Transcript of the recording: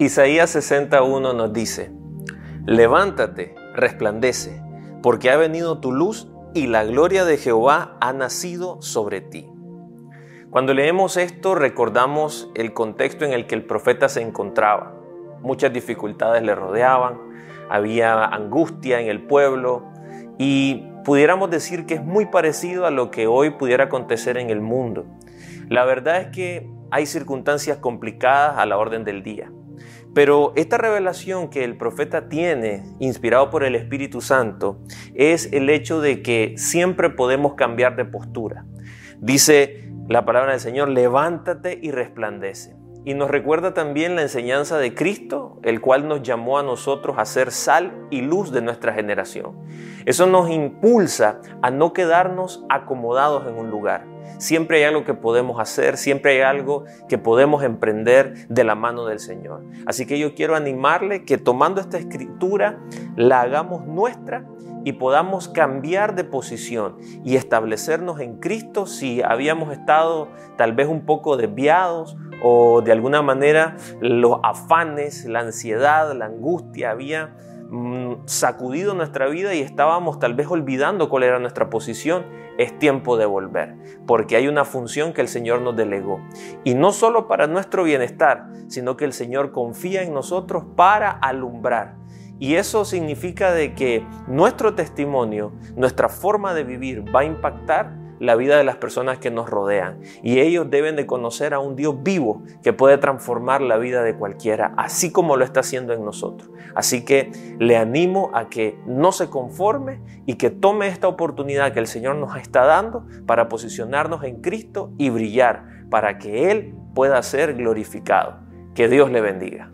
Isaías 61 nos dice, levántate, resplandece, porque ha venido tu luz y la gloria de Jehová ha nacido sobre ti. Cuando leemos esto recordamos el contexto en el que el profeta se encontraba. Muchas dificultades le rodeaban, había angustia en el pueblo y pudiéramos decir que es muy parecido a lo que hoy pudiera acontecer en el mundo. La verdad es que hay circunstancias complicadas a la orden del día. Pero esta revelación que el profeta tiene, inspirado por el Espíritu Santo, es el hecho de que siempre podemos cambiar de postura. Dice la palabra del Señor, levántate y resplandece. Y nos recuerda también la enseñanza de Cristo, el cual nos llamó a nosotros a ser sal y luz de nuestra generación. Eso nos impulsa a no quedarnos acomodados en un lugar. Siempre hay algo que podemos hacer, siempre hay algo que podemos emprender de la mano del Señor. Así que yo quiero animarle que tomando esta escritura la hagamos nuestra y podamos cambiar de posición y establecernos en Cristo si habíamos estado tal vez un poco desviados o de alguna manera los afanes, la ansiedad, la angustia había mm, sacudido nuestra vida y estábamos tal vez olvidando cuál era nuestra posición, es tiempo de volver, porque hay una función que el Señor nos delegó. Y no solo para nuestro bienestar, sino que el Señor confía en nosotros para alumbrar. Y eso significa de que nuestro testimonio, nuestra forma de vivir va a impactar la vida de las personas que nos rodean. Y ellos deben de conocer a un Dios vivo que puede transformar la vida de cualquiera, así como lo está haciendo en nosotros. Así que le animo a que no se conforme y que tome esta oportunidad que el Señor nos está dando para posicionarnos en Cristo y brillar para que Él pueda ser glorificado. Que Dios le bendiga.